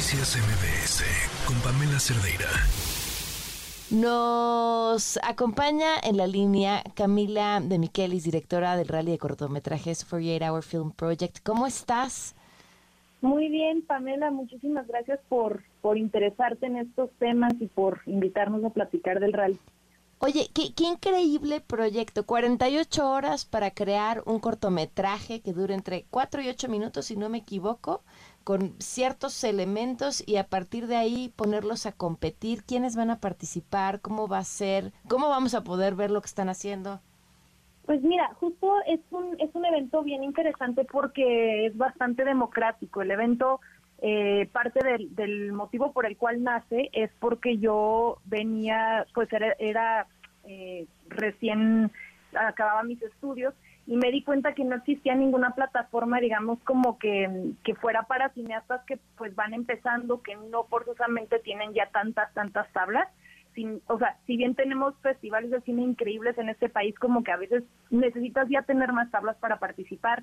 Noticias MBS con Pamela Cerdeira. Nos acompaña en la línea Camila de Miquelis, directora del Rally de Cortometrajes 48 Hour Film Project. ¿Cómo estás? Muy bien, Pamela, muchísimas gracias por, por interesarte en estos temas y por invitarnos a platicar del rally. Oye, qué, increíble proyecto. 48 horas para crear un cortometraje que dure entre 4 y 8 minutos, si no me equivoco, con ciertos elementos y a partir de ahí ponerlos a competir. ¿Quiénes van a participar? ¿Cómo va a ser? ¿Cómo vamos a poder ver lo que están haciendo? Pues mira, justo es un, es un evento bien interesante porque es bastante democrático. El evento eh, parte del, del, motivo por el cual nace es porque yo venía, pues era, era eh, recién acababa mis estudios y me di cuenta que no existía ninguna plataforma, digamos, como que, que fuera para cineastas que pues van empezando, que no forzosamente tienen ya tantas, tantas tablas. Sin, o sea, si bien tenemos festivales de cine increíbles en este país, como que a veces necesitas ya tener más tablas para participar.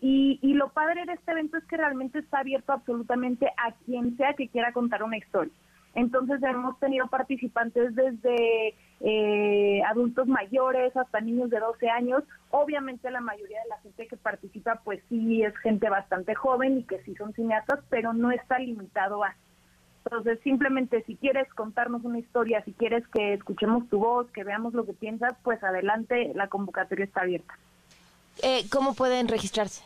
Y, y lo padre de este evento es que realmente está abierto absolutamente a quien sea que quiera contar una historia. Entonces hemos tenido participantes desde eh, adultos mayores hasta niños de 12 años. Obviamente la mayoría de la gente que participa pues sí es gente bastante joven y que sí son cineastas, pero no está limitado a. Entonces simplemente si quieres contarnos una historia, si quieres que escuchemos tu voz, que veamos lo que piensas, pues adelante, la convocatoria está abierta. Eh, ¿Cómo pueden registrarse?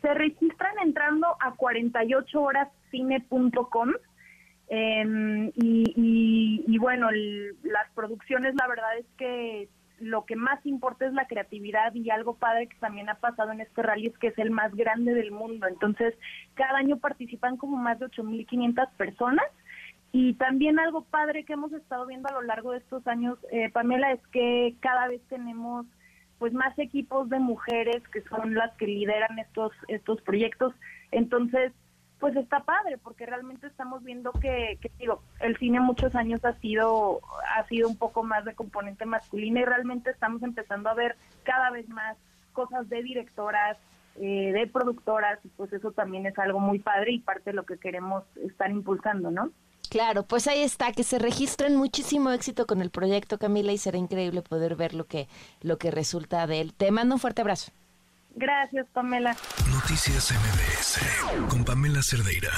Se registran entrando a 48horascine.com eh, y, y, y, bueno, el, las producciones, la verdad es que lo que más importa es la creatividad y algo padre que también ha pasado en este rally es que es el más grande del mundo. Entonces, cada año participan como más de 8.500 personas. Y también algo padre que hemos estado viendo a lo largo de estos años, eh, Pamela, es que cada vez tenemos pues más equipos de mujeres que son las que lideran estos estos proyectos. Entonces, pues está padre porque realmente estamos viendo que, que, digo el cine muchos años ha sido ha sido un poco más de componente masculino y realmente estamos empezando a ver cada vez más cosas de directoras eh, de productoras y pues eso también es algo muy padre y parte de lo que queremos estar impulsando no Claro, pues ahí está, que se registren muchísimo éxito con el proyecto Camila y será increíble poder ver lo que lo que resulta de él. Te mando un fuerte abrazo. Gracias, Pamela. Noticias MBS con Pamela Cerdeira.